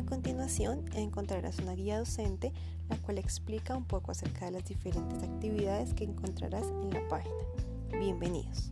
A continuación encontrarás una guía docente la cual explica un poco acerca de las diferentes actividades que encontrarás en la página. Bienvenidos.